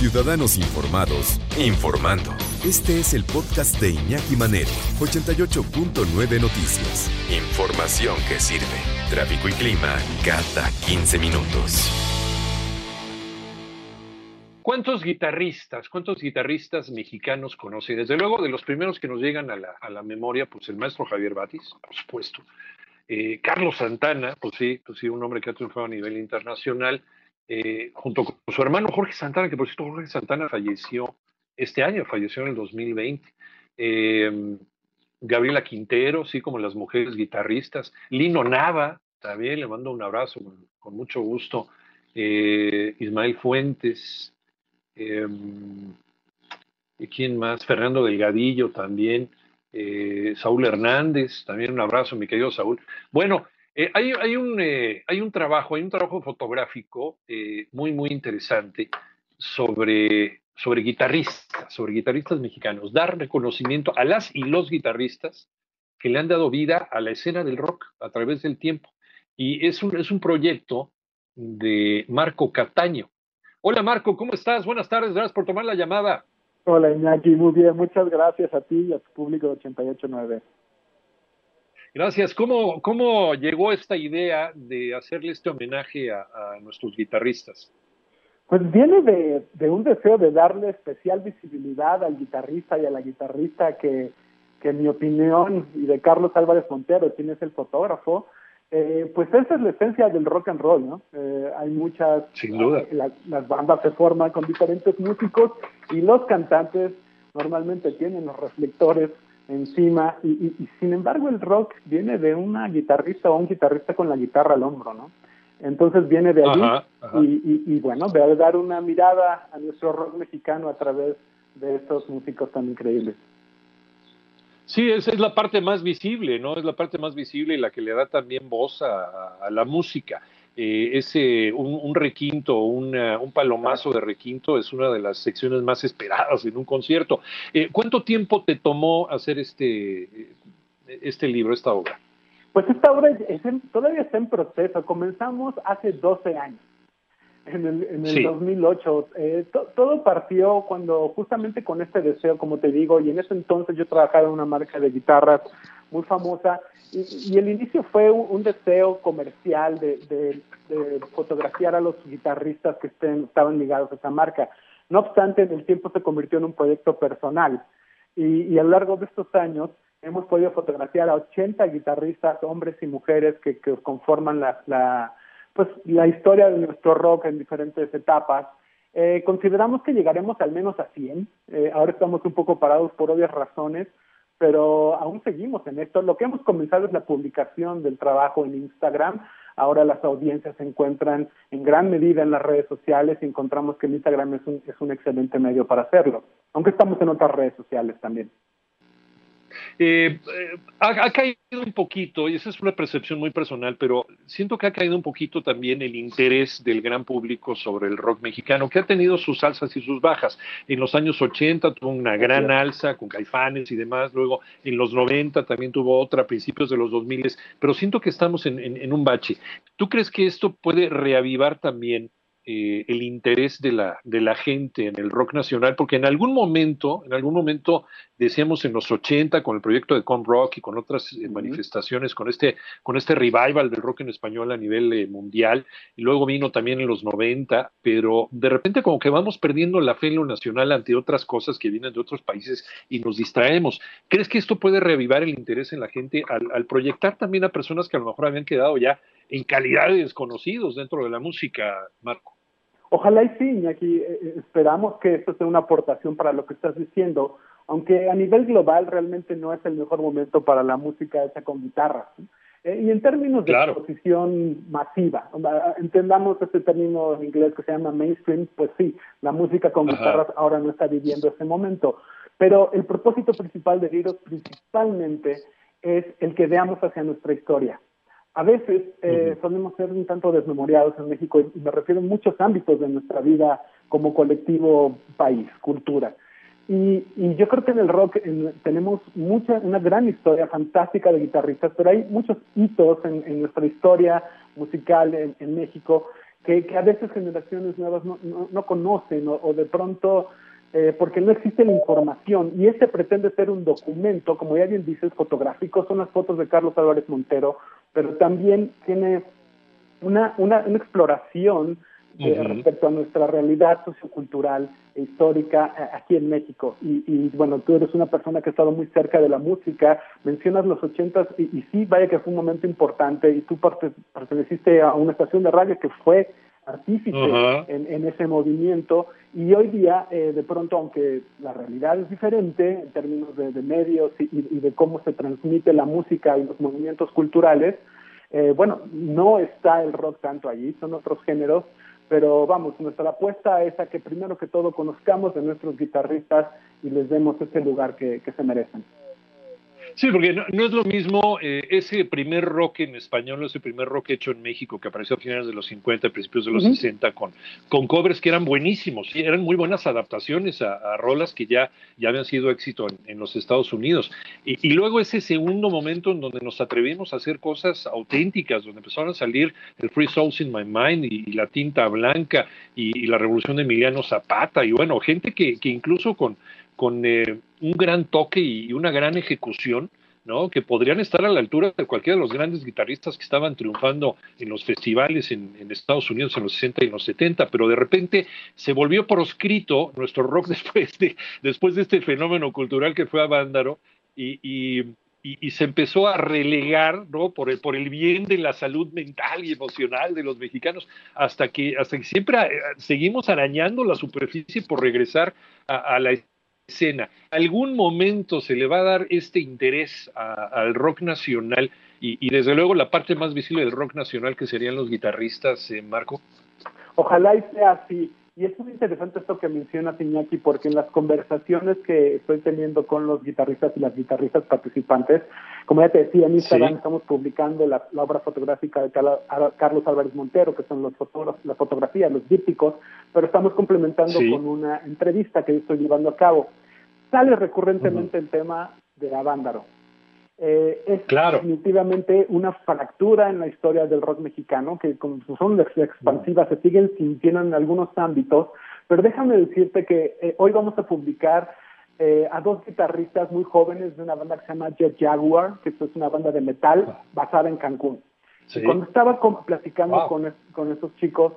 Ciudadanos informados, informando. Este es el podcast de Iñaki Manero, 88.9 Noticias. Información que sirve. Tráfico y clima cada 15 minutos. ¿Cuántos guitarristas, cuántos guitarristas mexicanos conoce? Desde luego, de los primeros que nos llegan a la, a la memoria, pues el maestro Javier Batis, por supuesto. Eh, Carlos Santana, pues sí, pues sí, un hombre que ha triunfado a nivel internacional. Eh, junto con su hermano Jorge Santana, que por cierto Jorge Santana falleció este año, falleció en el 2020. Eh, Gabriela Quintero, sí, como las mujeres guitarristas. Lino Nava, también le mando un abrazo con, mucho gusto. Eh, Ismael Fuentes. ¿Y quién más? Fernando Delgadillo también. Saúl Hernández, también un abrazo, mi querido Saúl. Bueno, eh, hay, un, eh, hay un trabajo, hay un trabajo fotográfico eh, muy, muy interesante sobre, sobre guitarristas, sobre guitarristas mexicanos, dar reconocimiento a las y los guitarristas que le han dado vida a la escena del rock a través del tiempo. Y es un, es un proyecto de Marco Cataño. Hola Marco, ¿cómo estás? Buenas tardes, gracias por tomar la llamada. Hola Iñaki, muy bien, muchas gracias a ti y a tu público de 889. Gracias. ¿Cómo, ¿Cómo llegó esta idea de hacerle este homenaje a, nuestros guitarristas? Pues viene de, un deseo de darle especial visibilidad al guitarrista y a la guitarrista que, que en mi opinión, y de Carlos Álvarez Montero, quien es el fotógrafo, eh, pues esa es la esencia del rock and roll, ¿no? Eh, hay muchas... Sin duda. las bandas se forman con diferentes músicos y los cantantes normalmente tienen los reflectores encima y, sin embargo el rock viene de una guitarrista o un guitarrista con la guitarra al hombro, ¿no? Entonces viene de allí Y, y, bueno, de dar una mirada a nuestro rock mexicano a través de estos músicos tan increíbles. Sí, esa es la parte más visible, ¿no? Es la parte más visible y la que le da también voz a la música eh, ese, un, requinto, un palomazo de requinto es una de las secciones más esperadas en un concierto. Eh, ¿Cuánto tiempo te tomó hacer este, este libro, esta obra? Pues esta obra todavía está en proceso. Comenzamos hace 12 años, en el, en el 2008. Eh, todo partió cuando justamente con este deseo, como te digo, y en ese entonces yo trabajaba en una marca de guitarras muy famosa y, el inicio fue un, deseo comercial de, fotografiar a los guitarristas que estén, estaban ligados a esa marca. No obstante, en el tiempo se convirtió en un proyecto personal y, a lo largo de estos años hemos podido fotografiar a 80 guitarristas, hombres y mujeres que, conforman la, pues, la historia de nuestro rock en diferentes etapas. Eh, consideramos que llegaremos al menos a 100. Eh, ahora estamos un poco parados por obvias razones, pero aún seguimos en esto. Lo que hemos comenzado es la publicación del trabajo en Instagram. Ahora las audiencias se encuentran en gran medida en las redes sociales y encontramos que Instagram es un, es un excelente medio para hacerlo, aunque estamos en otras redes sociales también. Eh, eh, ha, caído un poquito, y esa es una percepción muy personal, pero siento que ha caído un poquito también el interés del gran público sobre el rock mexicano, que ha tenido sus alzas y sus bajas. En los años 80 tuvo una gran alza con caifanes y demás, luego en los 90 también tuvo otra, a principios de los 2000, pero siento que estamos en un bache. ¿Tú crees que esto puede reavivar también eh, el interés de la, de la gente en el rock nacional, porque en algún momento, en algún momento, decíamos en los 80 con el proyecto de Con Rock y con otras eh, manifestaciones, con este, con este revival del rock en español a nivel eh, mundial, y luego vino también en los 90, pero de repente como que vamos perdiendo la fe en lo nacional ante otras cosas que vienen de otros países y nos distraemos. ¿Crees que esto puede reavivar el interés en la gente al, al proyectar también a personas que a lo mejor habían quedado ya en calidad de desconocidos dentro de la música, Marco. Ojalá y sí, aquí eh, eh, esperamos que esto sea una aportación para lo que estás diciendo, aunque a nivel global realmente no es el mejor momento para la música hecha con guitarra. Eh, y en términos de exposición masiva, entendamos este término en inglés que se llama mainstream, pues sí, la música con guitarras ahora no está viviendo ese momento. Pero el propósito principal de Giros principalmente es el que veamos hacia nuestra historia. A veces eh, solemos ser un tanto desmemoriados en México y me refiero a muchos ámbitos de nuestra vida como colectivo, país, cultura. Y, yo creo que en el rock tenemos mucha, una gran historia fantástica de guitarristas, pero hay muchos hitos en, nuestra historia musical en, México que, a veces generaciones nuevas no, conocen o, de pronto eh, porque no existe la información. Y este pretende ser un documento, como ya bien dices, fotográfico, son las fotos de Carlos Álvarez Montero, pero también tiene una, una, una exploración eh, respecto a nuestra realidad sociocultural e histórica eh, aquí en México. Y, bueno, tú eres una persona que ha estado muy cerca de la música, mencionas los ochentas y, y sí, vaya que fue un momento importante y tú perteneciste a una estación de radio que fue artífice en, ese movimiento. Y hoy día eh, de pronto aunque la realidad es diferente en términos de, medios y, de cómo se transmite la música y los movimientos culturales bueno no está el rock tanto allí son otros géneros. Pero vamos, nuestra apuesta es a que primero que todo conozcamos a nuestros guitarristas y les demos ese lugar que, que se merecen. Sí, porque no, es lo mismo eh, ese primer rock en español, ese primer rock hecho en México que apareció a finales de los 50, principios de los 60, con, con covers que eran buenísimos, y eran muy buenas adaptaciones a, rolas que ya, ya habían sido éxito en, los Estados Unidos. Y, luego ese segundo momento en donde nos atrevimos a hacer cosas auténticas, donde empezaron a salir el Free Souls in My Mind y, la tinta blanca y, la revolución de Emiliano Zapata, y bueno, gente que, que incluso con con eh, un gran toque y una gran ejecución, ¿no? que podrían estar a la altura de cualquiera de los grandes guitarristas que estaban triunfando en los festivales en, Estados Unidos en los 60 y en los 70, pero de repente se volvió proscrito nuestro rock después de, después de este fenómeno cultural que fue a Vándaro y, y, se empezó a relegar ¿no? por, el, por el bien de la salud mental y emocional de los mexicanos, hasta que, hasta que siempre eh, seguimos arañando la superficie por regresar a, a la escena. ¿Algún momento se le va a dar este interés al rock nacional y, desde luego la parte más visible del rock nacional que serían los guitarristas, eh, Marco? Ojalá y sea así. Y es muy interesante esto que menciona Iñaki, porque en las conversaciones que estoy teniendo con los guitarristas y las guitarristas participantes, como ya te decía, en Instagram estamos publicando la, obra fotográfica de Carlos Álvarez Montero, que son los las fotografías, los dípticos, pero estamos complementando con una entrevista que yo estoy llevando a cabo. Sale recurrentemente el tema de Avándaro. Eh, es definitivamente una fractura en la historia del rock mexicano, que con sus ondas expansivas se siguen sintiendo en algunos ámbitos, pero déjame decirte que eh, hoy vamos a publicar eh, a dos guitarristas muy jóvenes de una banda que se llama Jet Jaguar, que es una banda de metal basada en Cancún. cuando estaba platicando con, con esos chicos,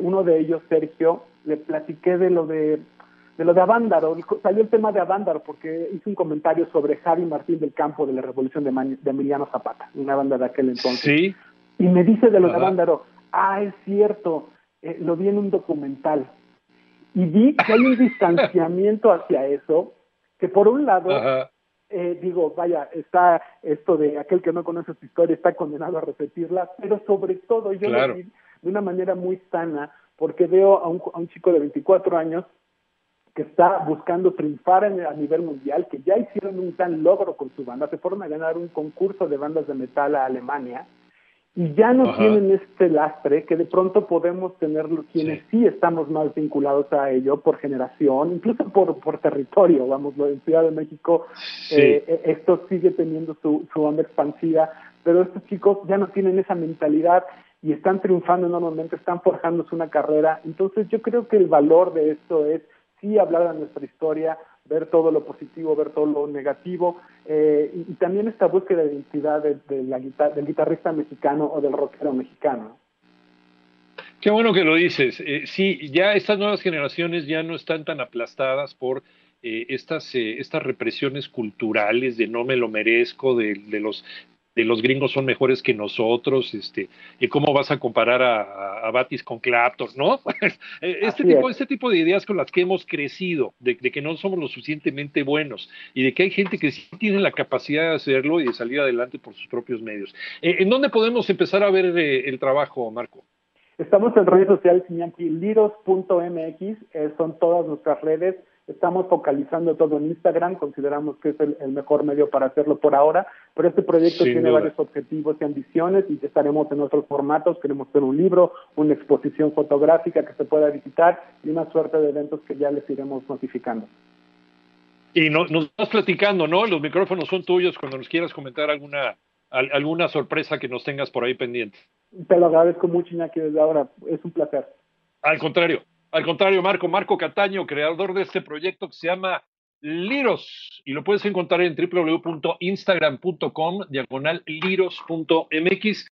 uno de ellos, Sergio, le platiqué de lo de de lo de Avándaro, salió el tema de Avándaro porque hice un comentario sobre Javi Martín del Campo de la Revolución de, Emiliano Zapata, una banda de aquel entonces. Sí. Y me dice de lo de Avándaro, ah, es cierto, eh, lo vi en un documental. Y vi que hay un distanciamiento hacia eso, que por un lado, eh, digo, vaya, está esto de aquel que no conoce su historia, está condenado a repetirla, pero sobre todo yo lo vi de una manera muy sana, porque veo a un, a un chico de 24 años que está buscando triunfar a nivel mundial, que ya hicieron un gran logro con su banda, se fueron a ganar un concurso de bandas de metal a Alemania y ya no tienen este lastre que de pronto podemos tenerlo quienes sí. estamos más vinculados a ello por generación, incluso por, por territorio, vamos, en Ciudad de México eh, eh, esto sigue teniendo su, su onda expansiva, pero estos chicos ya no tienen esa mentalidad y están triunfando enormemente, están forjándose una carrera, entonces yo creo que el valor de esto es sí hablar de nuestra historia, ver todo lo positivo, ver todo lo negativo, eh, y, también esta búsqueda de identidad del guitarrista mexicano o del rockero mexicano. Qué bueno que lo dices. Eh, sí, ya estas nuevas generaciones ya no están tan aplastadas por eh, estas, estas represiones culturales de no me lo merezco, de los los gringos son mejores que nosotros, este, y cómo vas a comparar a, Batis con Clapton, ¿no? este, tipo, este tipo de ideas con las que hemos crecido, de, que no somos lo suficientemente buenos y de que hay gente que sí tiene la capacidad de hacerlo y de salir adelante por sus propios medios. Eh, ¿En dónde podemos empezar a ver eh, el trabajo, Marco? Estamos en redes sociales, liros.mx, eh, son todas nuestras redes. Estamos focalizando todo en Instagram, consideramos que es el, mejor medio para hacerlo por ahora, pero este proyecto tiene varios objetivos y ambiciones y estaremos en otros formatos. Queremos hacer un libro, una exposición fotográfica que se pueda visitar y una suerte de eventos que ya les iremos notificando. Y nos estás platicando, ¿no? Los micrófonos son tuyos cuando nos quieras comentar alguna, alguna sorpresa que nos tengas por ahí pendiente. Te lo agradezco mucho, Iñaki, desde ahora. Es un placer. Al contrario. Al contrario, Marco, Marco Cataño, creador de este proyecto que se llama Liros y lo puedes encontrar en www.instagram.com diagonal liros.mx